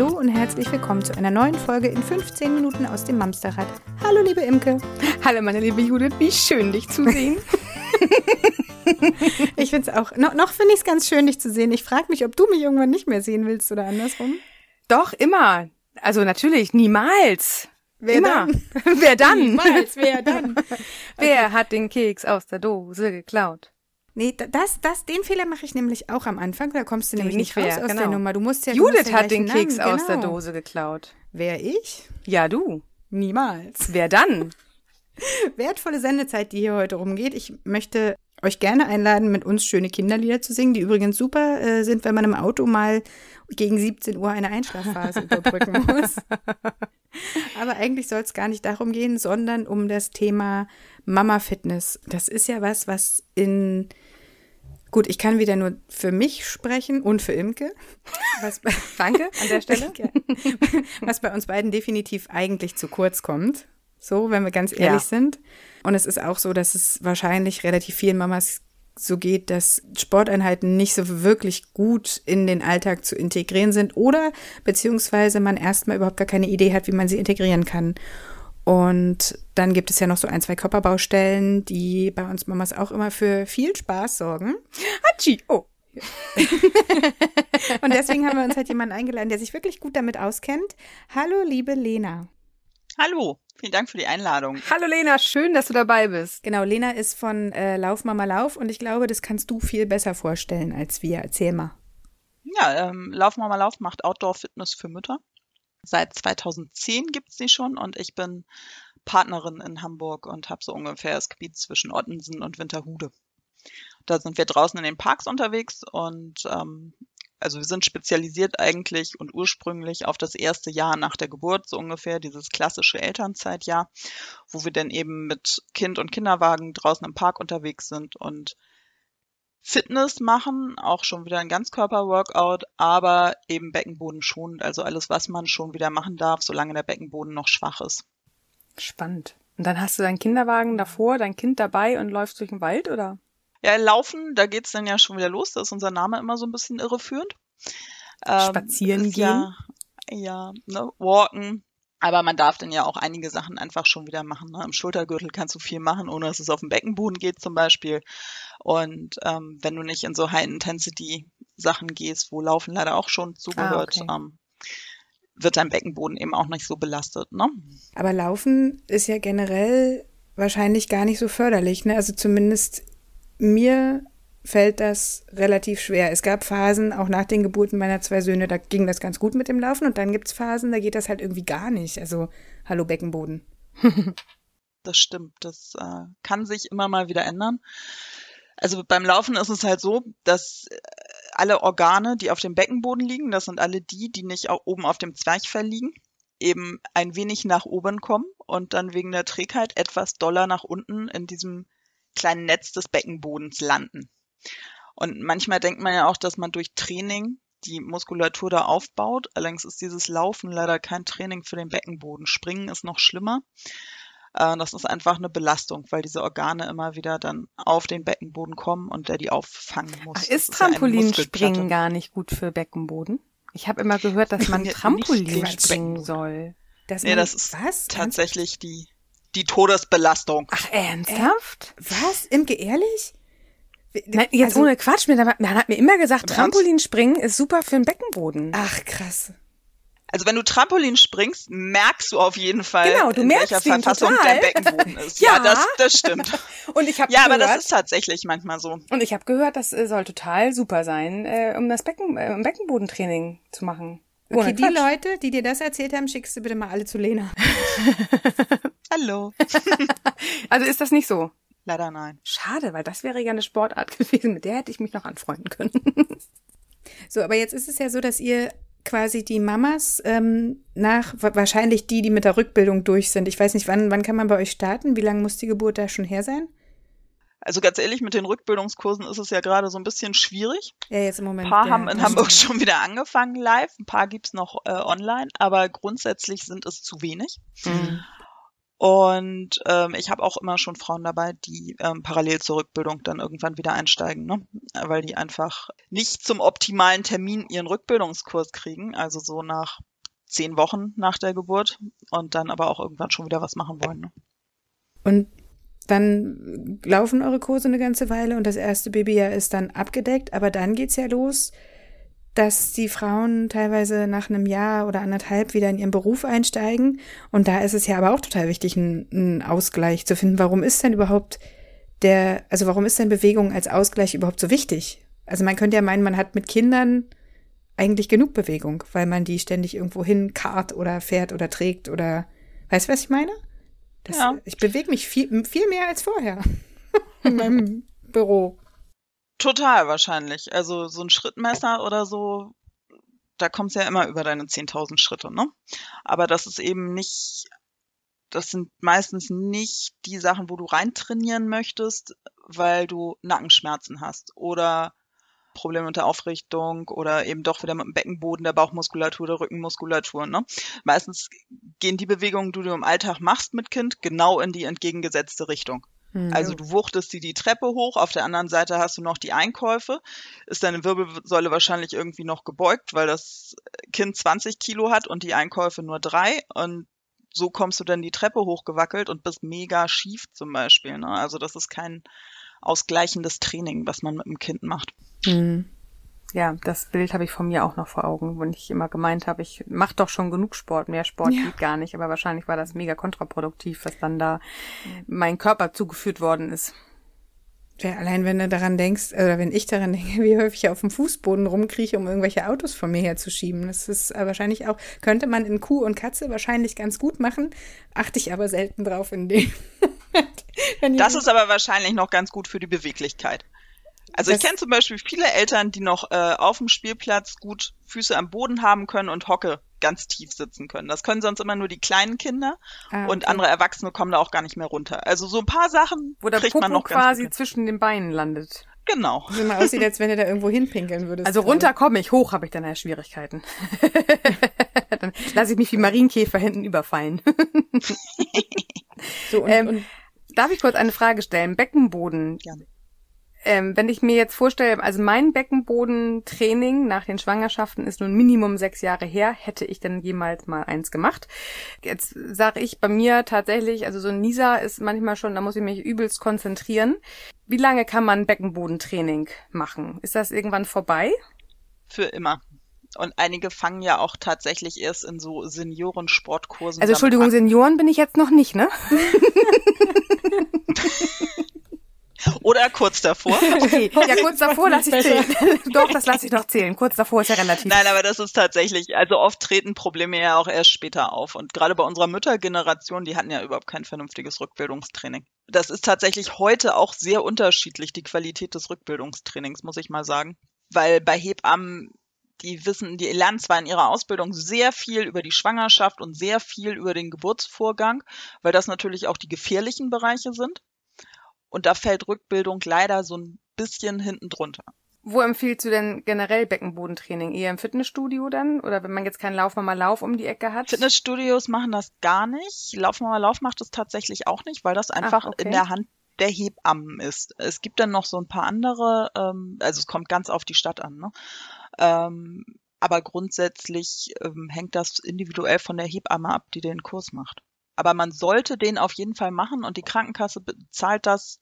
Hallo und herzlich willkommen zu einer neuen Folge in 15 Minuten aus dem Mamsterrad. Hallo liebe Imke. Hallo meine liebe Judith, wie schön dich zu sehen. ich finde es auch, noch, noch finde ich es ganz schön, dich zu sehen. Ich frage mich, ob du mich irgendwann nicht mehr sehen willst oder andersrum. Doch, immer. Also natürlich, niemals. Wer immer. dann? wer dann? Niemals, wer dann? Wer hat den Keks aus der Dose geklaut? Nee, da- das, das, den Fehler mache ich nämlich auch am Anfang. Da kommst du nämlich nicht raus wer, aus genau. der Nummer. Du musst ja musst Judith ja hat den Namen, Keks aus der genau. Dose geklaut. Wer ich? Ja, du. Niemals. Wer dann? Wertvolle Sendezeit, die hier heute rumgeht. Ich möchte euch gerne einladen, mit uns schöne Kinderlieder zu singen, die übrigens super äh, sind, wenn man im Auto mal gegen 17 Uhr eine Einschlafphase überbrücken muss. Aber eigentlich soll es gar nicht darum gehen, sondern um das Thema Mama-Fitness. Das ist ja was, was in Gut, ich kann wieder nur für mich sprechen und für Imke. Was bei, Danke an der Stelle. was bei uns beiden definitiv eigentlich zu kurz kommt. So, wenn wir ganz ehrlich Ja. sind. Und es ist auch so, dass es wahrscheinlich relativ vielen Mamas so geht, dass Sporteinheiten nicht so wirklich gut in den Alltag zu integrieren sind oder beziehungsweise man erstmal überhaupt gar keine Idee hat, wie man sie integrieren kann. Und dann gibt es ja noch so ein, zwei Körperbaustellen, die bei uns Mamas auch immer für viel Spaß sorgen. Hatschi. Oh. Und deswegen haben wir uns halt jemanden eingeladen, der sich wirklich gut damit auskennt. Hallo, liebe Lena. Hallo, vielen Dank für die Einladung. Hallo Lena, schön, dass du dabei bist. Genau, Lena ist von äh, Lauf Mama Lauf und ich glaube, das kannst du viel besser vorstellen als wir. Erzähl mal. Ja, ähm, Lauf Mama Lauf macht Outdoor-Fitness für Mütter. Seit 2010 gibt's die schon und ich bin Partnerin in Hamburg und habe so ungefähr das Gebiet zwischen Ottensen und Winterhude. Da sind wir draußen in den Parks unterwegs und ähm, also wir sind spezialisiert eigentlich und ursprünglich auf das erste Jahr nach der Geburt, so ungefähr dieses klassische Elternzeitjahr, wo wir dann eben mit Kind und Kinderwagen draußen im Park unterwegs sind und Fitness machen, auch schon wieder ein Ganzkörper-Workout, aber eben Beckenboden schonend, also alles, was man schon wieder machen darf, solange der Beckenboden noch schwach ist. Spannend. Und dann hast du deinen Kinderwagen davor, dein Kind dabei und läufst durch den Wald, oder? Ja, laufen, da geht's dann ja schon wieder los, da ist unser Name immer so ein bisschen irreführend. Ähm, Spazieren ist Ja, ja, ne, walken. Aber man darf dann ja auch einige Sachen einfach schon wieder machen. Ne? Im Schultergürtel kannst du viel machen, ohne dass es auf den Beckenboden geht zum Beispiel. Und ähm, wenn du nicht in so High-Intensity-Sachen gehst, wo Laufen leider auch schon zugehört, okay. ähm, wird dein Beckenboden eben auch nicht so belastet. Ne? Aber Laufen ist ja generell wahrscheinlich gar nicht so förderlich. Ne? Also zumindest mir fällt das relativ schwer. Es gab Phasen, auch nach den Geburten meiner zwei Söhne, da ging das ganz gut mit dem Laufen und dann gibt's Phasen, da geht das halt irgendwie gar nicht. Also, hallo Beckenboden. Das stimmt. Das äh, kann sich immer mal wieder ändern. Also beim Laufen ist es halt so, dass äh, alle Organe, die auf dem Beckenboden liegen, das sind alle die, die nicht oben auf dem Zwerchfell liegen, eben ein wenig nach oben kommen und dann wegen der Trägheit etwas doller nach unten in diesem kleinen Netz des Beckenbodens landen. Und manchmal denkt man ja auch, dass man durch Training die Muskulatur da aufbaut. Allerdings ist dieses Laufen leider kein Training für den Beckenboden. Springen ist noch schlimmer. Äh, Das ist einfach eine Belastung, weil diese Organe immer wieder dann auf den Beckenboden kommen und der die auffangen muss. Ach, ist ja Trampolinspringen Muskelplatte. gar nicht gut für Beckenboden? Ich habe immer gehört, dass man Trampolin springen soll. Das Nee, man- das ist was? tatsächlich die, die Todesbelastung. Ach, ernsthaft? Was? Imke, ehrlich? Nein, jetzt also- ohne Quatsch, mir- man hat mir immer gesagt? Trampolinspringen ist super für den Beckenboden. Ach, krass. Also wenn du Trampolin springst, merkst du auf jeden Fall, Genau, du in merkst welcher Verfassung total. dein Beckenboden ist. Ja. ja, das, das stimmt. Und ich habe Ja, aber gehört, das ist tatsächlich manchmal so. und ich habe gehört, das äh, soll total super sein, äh, um das Becken, äh, um Beckenbodentraining zu machen. Ohne Okay, die Quatsch. Leute, die dir das erzählt haben, schickst du bitte mal alle zu Lena. Hallo. Also ist das nicht so? Leider nein. Schade, weil das wäre ja eine Sportart gewesen, mit der hätte ich mich noch anfreunden können. So, aber jetzt ist es ja so, dass ihr quasi die Mamas ähm, nach, wa- wahrscheinlich die, die mit der Rückbildung durch sind. Ich weiß nicht, wann, wann kann man bei euch starten? Wie lange muss die Geburt da schon her sein? Also ganz ehrlich, mit den Rückbildungskursen ist es ja gerade so ein bisschen schwierig. Ja, jetzt im Moment. Ein paar ja, haben in Hamburg stimmt. schon wieder angefangen live, ein paar gibt's noch äh, online, aber grundsätzlich sind es zu wenig. Mhm. Und ähm, ich habe auch immer schon Frauen dabei, die ähm, parallel zur Rückbildung dann irgendwann wieder einsteigen, ne? weil die einfach nicht zum optimalen Termin ihren Rückbildungskurs kriegen, also so nach zehn Wochen nach der Geburt und dann aber auch irgendwann schon wieder was machen wollen. Ne? Und dann laufen eure Kurse eine ganze Weile und das erste Babyjahr ist dann abgedeckt, aber dann geht's ja los dass die Frauen teilweise nach einem Jahr oder anderthalb wieder in ihren Beruf einsteigen. Und da ist es ja aber auch total wichtig, einen, einen Ausgleich zu finden. Warum ist denn überhaupt der, also warum ist denn Bewegung als Ausgleich überhaupt so wichtig? Also man könnte ja meinen, man hat mit Kindern eigentlich genug Bewegung, weil man die ständig irgendwo hin kart oder fährt oder trägt oder, weißt du, was ich meine? Das, ja. Ich bewege mich viel, viel mehr als vorher in meinem Büro. Total wahrscheinlich. Also so ein Schrittmesser oder so, da kommst du ja immer über deine 10.000 Schritte, ne? Aber das ist eben nicht, das sind meistens nicht die Sachen, wo du rein trainieren möchtest, weil du Nackenschmerzen hast oder Probleme mit der Aufrichtung oder eben doch wieder mit dem Beckenboden, der Bauchmuskulatur, der Rückenmuskulatur. Ne? Meistens gehen die Bewegungen, die du im Alltag machst mit Kind, genau in die entgegengesetzte Richtung. Mhm. Also du wuchtest die die Treppe hoch, auf der anderen Seite hast du noch die Einkäufe, ist deine Wirbelsäule wahrscheinlich irgendwie noch gebeugt, weil das Kind 20 Kilo hat und die Einkäufe nur drei und so kommst du dann die Treppe hochgewackelt und bist mega schief zum Beispiel. Ne? Also das ist kein ausgleichendes Training, was man mit dem Kind macht. Mhm. Ja, das Bild habe ich von mir auch noch vor Augen, wo ich immer gemeint habe, ich mache doch schon genug Sport, mehr Sport ja. geht gar nicht, aber wahrscheinlich war das mega kontraproduktiv, was dann da mein Körper zugeführt worden ist. Ja, allein wenn du daran denkst, oder wenn ich daran denke, wie häufig ich auf dem Fußboden rumkrieche, um irgendwelche Autos von mir herzuschieben. Das ist wahrscheinlich auch, könnte man in Kuh und Katze wahrscheinlich ganz gut machen, achte ich aber selten drauf in dem. das ist aber wahrscheinlich noch ganz gut für die Beweglichkeit. Also das ich kenne zum Beispiel viele Eltern, die noch äh, auf dem Spielplatz gut Füße am Boden haben können und Hocke ganz tief sitzen können. Das können sonst immer nur die kleinen Kinder ah, okay. und andere Erwachsene kommen da auch gar nicht mehr runter. Also so ein paar Sachen wo der kriegt Popo man noch quasi zwischen den Beinen landet. Genau. Wie mal aussieht, als wenn du da irgendwo hinpinkeln würdest. Also runter komme ich, hoch habe ich dann ja Schwierigkeiten. dann lasse ich mich wie Marienkäfer hinten überfallen. so, und, ähm, und Darf ich kurz eine Frage stellen? Beckenboden. Gerne. Ähm, wenn ich mir jetzt vorstelle, also mein Beckenbodentraining nach den Schwangerschaften ist nun Minimum sechs Jahre her, hätte ich denn jemals mal eins gemacht. Jetzt sage ich bei mir tatsächlich, also so ein Nisa ist manchmal schon, da muss ich mich übelst konzentrieren. Wie lange kann man Beckenbodentraining machen? Ist das irgendwann vorbei? Für immer. Und einige fangen ja auch tatsächlich erst in so Seniorensportkursen. Also Entschuldigung, an. Senioren bin ich jetzt noch nicht, ne? Oder kurz davor. Okay, ja, kurz davor lasse ich zählen. Doch, das lasse ich noch zählen. Kurz davor ist ja relativ. Nein, aber das ist tatsächlich, also oft treten Probleme ja auch erst später auf. Und gerade bei unserer Müttergeneration, die hatten ja überhaupt kein vernünftiges Rückbildungstraining. Das ist tatsächlich heute auch sehr unterschiedlich, die Qualität des Rückbildungstrainings, muss ich mal sagen. Weil bei Hebammen die wissen, die lernen zwar in ihrer Ausbildung sehr viel über die Schwangerschaft und sehr viel über den Geburtsvorgang, weil das natürlich auch die gefährlichen Bereiche sind. Und da fällt Rückbildung leider so ein bisschen hinten drunter. Wo empfiehlst du denn generell Beckenbodentraining? Eher im Fitnessstudio dann? Oder wenn man jetzt keinen Laufmama Lauf um die Ecke hat? Fitnessstudios machen das gar nicht. Laufmama Lauf macht das tatsächlich auch nicht, weil das einfach Ach, okay. in der Hand der Hebammen ist. Es gibt dann noch so ein paar andere, ähm, also es kommt ganz auf die Stadt an, ne? Ähm, aber grundsätzlich ähm, hängt das individuell von der Hebamme ab, die den Kurs macht. Aber man sollte den auf jeden Fall machen und die Krankenkasse bezahlt das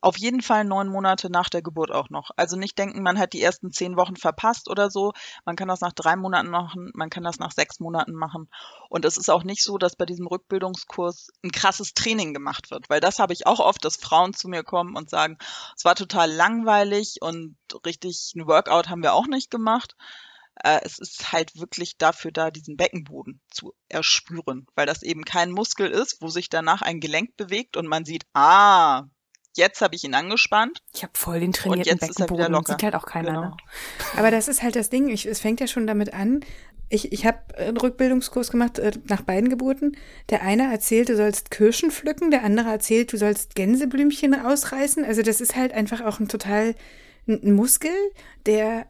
auf jeden Fall neun Monate nach der Geburt auch noch. Also nicht denken, man hat die ersten zehn Wochen verpasst oder so. Man kann das nach drei Monaten machen, man kann das nach sechs Monaten machen. Und es ist auch nicht so, dass bei diesem Rückbildungskurs ein krasses Training gemacht wird, weil das habe ich auch oft, dass Frauen zu mir kommen und sagen, es war total langweilig und richtig ein Workout haben wir auch nicht gemacht. Äh, es ist halt wirklich dafür da, diesen Beckenboden zu erspüren, weil das eben kein Muskel ist, wo sich danach ein Gelenk bewegt und man sieht, ah, jetzt habe ich ihn angespannt. Ich habe voll den trainierten und jetzt Beckenboden. Ist er wieder locker. Sieht halt auch keiner. Genau. Ne? Aber das ist halt das Ding. Ich, es fängt ja schon damit an. Ich, ich habe einen Rückbildungskurs gemacht äh, nach beiden Geburten. Der eine erzählt, du sollst Kirschen pflücken, der andere erzählt, du sollst Gänseblümchen ausreißen. Also das ist halt einfach auch ein total ein Muskel, der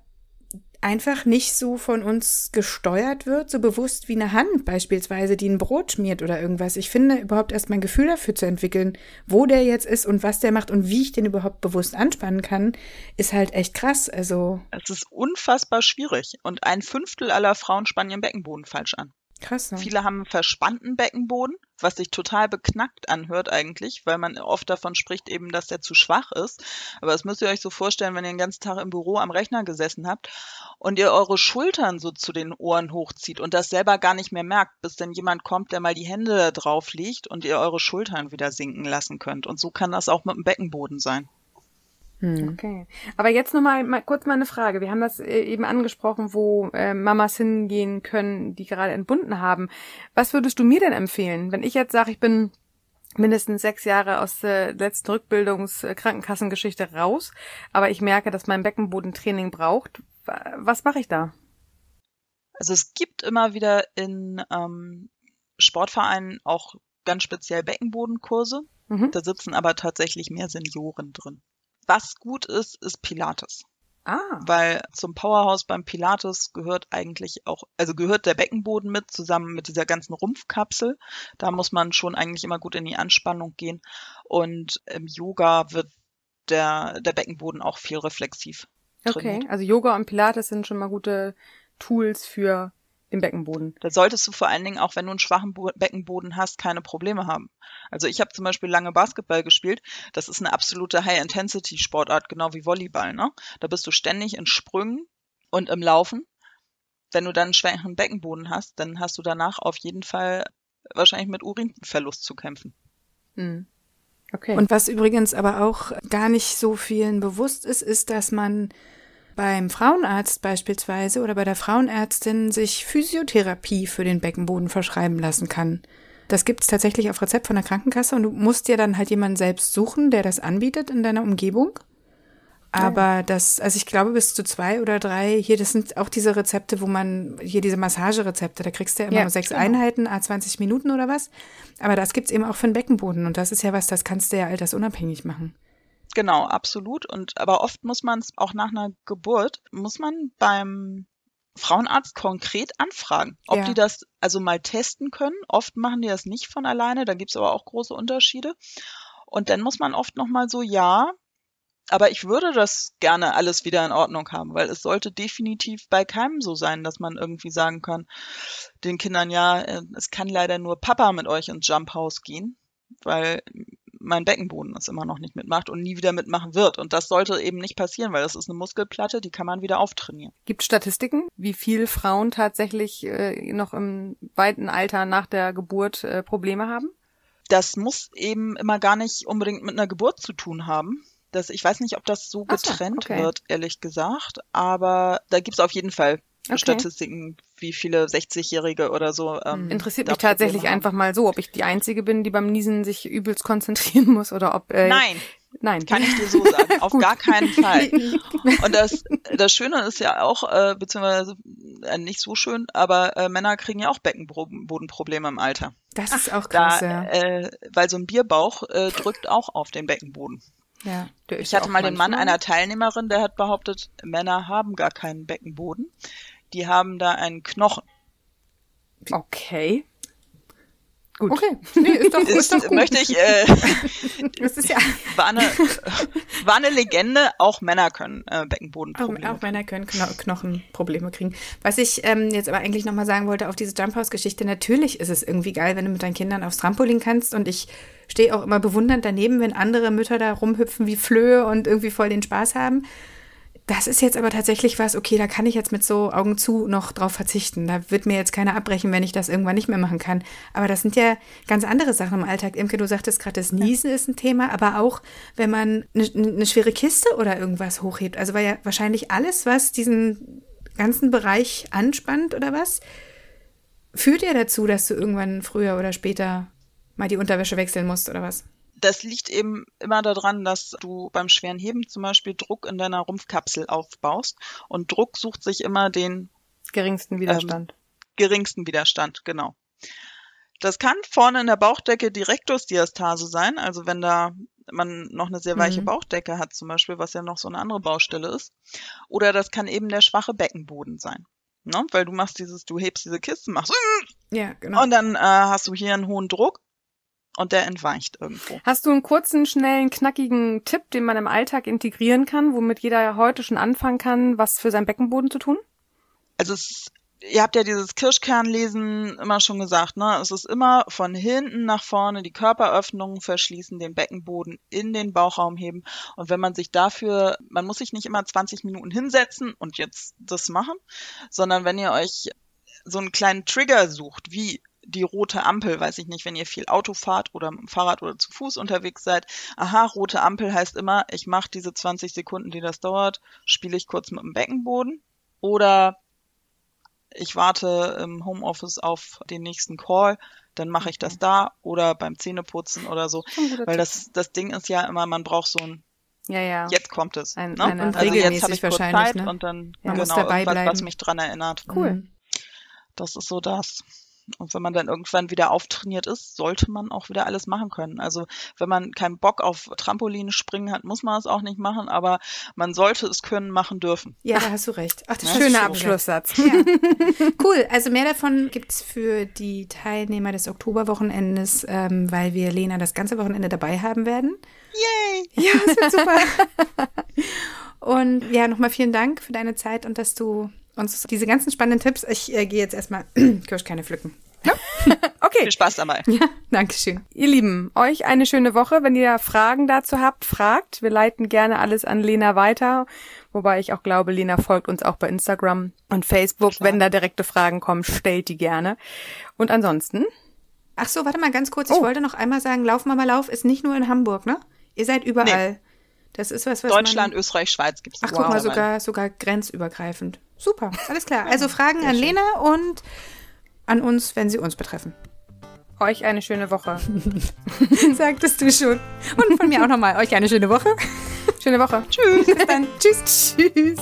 einfach nicht so von uns gesteuert wird, so bewusst wie eine Hand beispielsweise, die ein Brot schmiert oder irgendwas. Ich finde, überhaupt erst mein Gefühl dafür zu entwickeln, wo der jetzt ist und was der macht und wie ich den überhaupt bewusst anspannen kann, ist halt echt krass. Also. Es ist unfassbar schwierig. Und ein Fünftel aller Frauen spannen ihren Beckenboden falsch an. Krass. Ne? Viele haben einen verspannten Beckenboden, was sich total beknackt anhört eigentlich, weil man oft davon spricht eben, dass der zu schwach ist. Aber das müsst ihr euch so vorstellen, wenn ihr den ganzen Tag im Büro am Rechner gesessen habt und ihr eure Schultern so zu den Ohren hochzieht und das selber gar nicht mehr merkt, bis dann jemand kommt, der mal die Hände da drauf legt und ihr eure Schultern wieder sinken lassen könnt. Und so kann das auch mit dem Beckenboden sein. Hm. Okay. Aber jetzt nochmal mal kurz mal eine Frage. Wir haben das äh, eben angesprochen, wo äh, Mamas hingehen können, die gerade entbunden haben. Was würdest du mir denn empfehlen, wenn ich jetzt sage, ich bin mindestens sechs Jahre aus der letzten Rückbildungs-Krankenkassengeschichte raus, aber ich merke, dass mein Beckenbodentraining braucht. Was mache ich da? Also es gibt immer wieder in ähm, Sportvereinen auch ganz speziell Beckenbodenkurse. Mhm. Da sitzen aber tatsächlich mehr Senioren drin. Was gut ist, ist Pilates. Ah. Weil zum Powerhouse beim Pilates gehört eigentlich auch, also gehört der Beckenboden mit, zusammen mit dieser ganzen Rumpfkapsel. Da muss man schon eigentlich immer gut in die Anspannung gehen. Und im Yoga wird der, der Beckenboden auch viel reflexiv. Okay, also Yoga und Pilates sind schon mal gute Tools für im Beckenboden. Da solltest du vor allen Dingen auch, wenn du einen schwachen Bo Beckenboden hast, keine Probleme haben. Also ich habe zum Beispiel lange Basketball gespielt. Das ist eine absolute High-Intensity-Sportart, genau wie Volleyball. Ne? Da bist du ständig in Sprüngen und im Laufen. Wenn du dann einen schwachen Beckenboden hast, dann hast du danach auf jeden Fall wahrscheinlich mit Urinverlust zu kämpfen. Mhm. Okay. Und was übrigens aber auch gar nicht so vielen bewusst ist, ist, dass man beim Frauenarzt beispielsweise oder bei der Frauenärztin sich Physiotherapie für den Beckenboden verschreiben lassen kann. Das gibt's tatsächlich auf Rezept von der Krankenkasse und du musst dir dann halt jemanden selbst suchen, der das anbietet in deiner Umgebung. Aber das, also ich glaube, bis zu zwei oder drei, hier, das sind auch diese Rezepte, wo man, hier diese Massagerezepte, da kriegst du ja immer ja, sechs genau. Einheiten, a 20 Minuten oder was. Aber das gibt's eben auch für den Beckenboden und das ist ja was, das kannst du ja altersunabhängig machen. Genau, absolut. Und aber oft muss man es auch nach einer Geburt, muss man beim Frauenarzt konkret anfragen, ob ja. die das also mal testen können. Oft machen die das nicht von alleine, da gibt's aber auch große Unterschiede. Und dann muss man oft nochmal so, ja, aber ich würde das gerne alles wieder in Ordnung haben, weil es sollte definitiv bei keinem so sein, dass man irgendwie sagen kann, den Kindern, ja, äh, es kann leider nur Papa mit euch ins Jump House gehen, weil mein Beckenboden es immer noch nicht mitmacht und nie wieder mitmachen wird. Und das sollte eben nicht passieren, weil das ist eine Muskelplatte, die kann man wieder auftrainieren. Gibt Statistiken, wie viele Frauen tatsächlich äh, noch im weiten Alter nach der Geburt äh, Probleme haben? Das muss eben immer gar nicht unbedingt mit einer Geburt zu tun haben. Das, ich weiß nicht, ob das so getrennt so, okay. wird, ehrlich gesagt, aber da gibt es auf jeden Fall okay. Statistiken, wie viele 60-Jährige oder so. Ähm, hm. Interessiert mich tatsächlich haben. einfach mal so, ob ich die Einzige bin, die beim Niesen sich übelst konzentrieren muss oder ob. Äh, Nein. Nein. Kann ich dir so sagen. Auf gar keinen Fall. Und das, das Schöne ist ja auch, äh, beziehungsweise äh, nicht so schön, aber äh, Männer kriegen ja auch Beckenbodenprobleme im Alter. Das ist auch krass, da, ja. Äh, weil so ein Bierbauch äh, drückt auch auf den Beckenboden. Ja, ich hatte mal den Mann einer Teilnehmerin, der hat behauptet, Männer haben gar keinen Beckenboden die haben da einen Knochen. Okay. Gut. Okay. Nee, ist doch, ist, ist doch gut. Möchte ich, äh, das ist ja war, eine, war eine Legende, auch Männer können äh, Beckenbodenprobleme. Auch, auch Männer können Kno Knochenprobleme kriegen. Was ich ähm, jetzt aber eigentlich nochmal sagen wollte auf diese Jumphouse-Geschichte, natürlich ist es irgendwie geil, wenn du mit deinen Kindern aufs Trampolin kannst und ich stehe auch immer bewundernd daneben, wenn andere Mütter da rumhüpfen wie Flöhe und irgendwie voll den Spaß haben. Das ist jetzt aber tatsächlich was, okay, da kann ich jetzt mit so Augen zu noch drauf verzichten. Da wird mir jetzt keiner abbrechen, wenn ich das irgendwann nicht mehr machen kann. Aber das sind ja ganz andere Sachen im Alltag. Imke, du sagtest gerade, das Niesen ist ein Thema, aber auch, wenn man eine, eine schwere Kiste oder irgendwas hochhebt. Also weil ja wahrscheinlich alles, was diesen ganzen Bereich anspannt oder was, führt ja dazu, dass du irgendwann früher oder später mal die Unterwäsche wechseln musst oder was? Das liegt eben immer daran, dass du beim schweren Heben zum Beispiel Druck in deiner Rumpfkapsel aufbaust. Und Druck sucht sich immer den geringsten Widerstand. Ähm, geringsten Widerstand, genau. Das kann vorne in der Bauchdecke Direktusdiastase sein, also wenn da man noch eine sehr weiche Mhm. Bauchdecke hat zum Beispiel, was ja noch so eine andere Baustelle ist. Oder das kann eben der schwache Beckenboden sein. Ne? Weil du machst dieses, du hebst diese Kiste, machst Ja, genau. und dann äh, hast du hier einen hohen Druck und der entweicht irgendwo. Hast du einen kurzen, schnellen, knackigen Tipp, den man im Alltag integrieren kann, womit jeder heute schon anfangen kann, was für seinen Beckenboden zu tun? Also es, ihr habt ja dieses Kirschkernlesen immer schon gesagt, ne? Es ist immer von hinten nach vorne die Körperöffnungen verschließen, den Beckenboden in den Bauchraum heben. Und wenn man sich dafür, man muss sich nicht immer 20 Minuten hinsetzen und jetzt das machen, sondern wenn ihr euch so einen kleinen Trigger sucht, wie die rote Ampel, weiß ich nicht, wenn ihr viel Auto fahrt oder mit dem Fahrrad oder zu Fuß unterwegs seid. Aha, rote Ampel heißt immer, ich mache diese 20 Sekunden, die das dauert, spiele ich kurz mit dem Beckenboden oder ich warte im Homeoffice auf den nächsten Call, dann mache ich das da oder beim Zähneputzen oder so. Weil das, das Ding ist ja immer, man braucht so ein, ja, ja. jetzt kommt es. Ein- ne? eine- also jetzt regelmäßig habe ich kurz wahrscheinlich, Zeit ne? und dann Ja. Genau was bleiben. mich dran erinnert. Cool. Mhm. Das ist so das. Und wenn man dann irgendwann wieder auftrainiert ist, sollte man auch wieder alles machen können. Also wenn man keinen Bock auf Trampolin springen hat, muss man es auch nicht machen, aber man sollte es können, machen dürfen. Ja, da hast du recht. Ach, das ist Schöner schön Abschlusssatz. Ja. Cool. Also mehr davon gibt's für die Teilnehmer des Oktoberwochenendes, ähm, weil wir Lena das ganze Wochenende dabei haben werden. Yay! Ja, das wird super. Und ja, nochmal vielen Dank für deine Zeit und dass du uns diese ganzen spannenden Tipps, ich äh, gehe jetzt erstmal Kirschkerne pflücken. Okay, Viel Spaß dabei. Ja, Dankeschön. ihr Lieben, euch eine schöne Woche. Wenn ihr Fragen dazu habt, fragt. Wir leiten gerne alles an Lena weiter. Wobei ich auch glaube, Lena folgt uns auch bei Instagram und Facebook. Wenn da direkte Fragen kommen, stellt die gerne. Und ansonsten, Ach so, warte mal ganz kurz. Ich Oh. wollte noch einmal sagen, Lauf Mama Lauf ist nicht nur in Hamburg, ne? Ihr seid überall. Das ist was, was Deutschland, man, Österreich, Schweiz gibt's. Ach, guck mal, sogar, sogar grenzübergreifend. Super, alles klar. Also Fragen an Lena und an uns, wenn sie uns betreffen. euch eine schöne Woche. Sagtest du schon. Und von mir auch nochmal euch eine schöne Woche. Schöne Woche. Tschüss. Bis dann. Tschüss. Tschüss.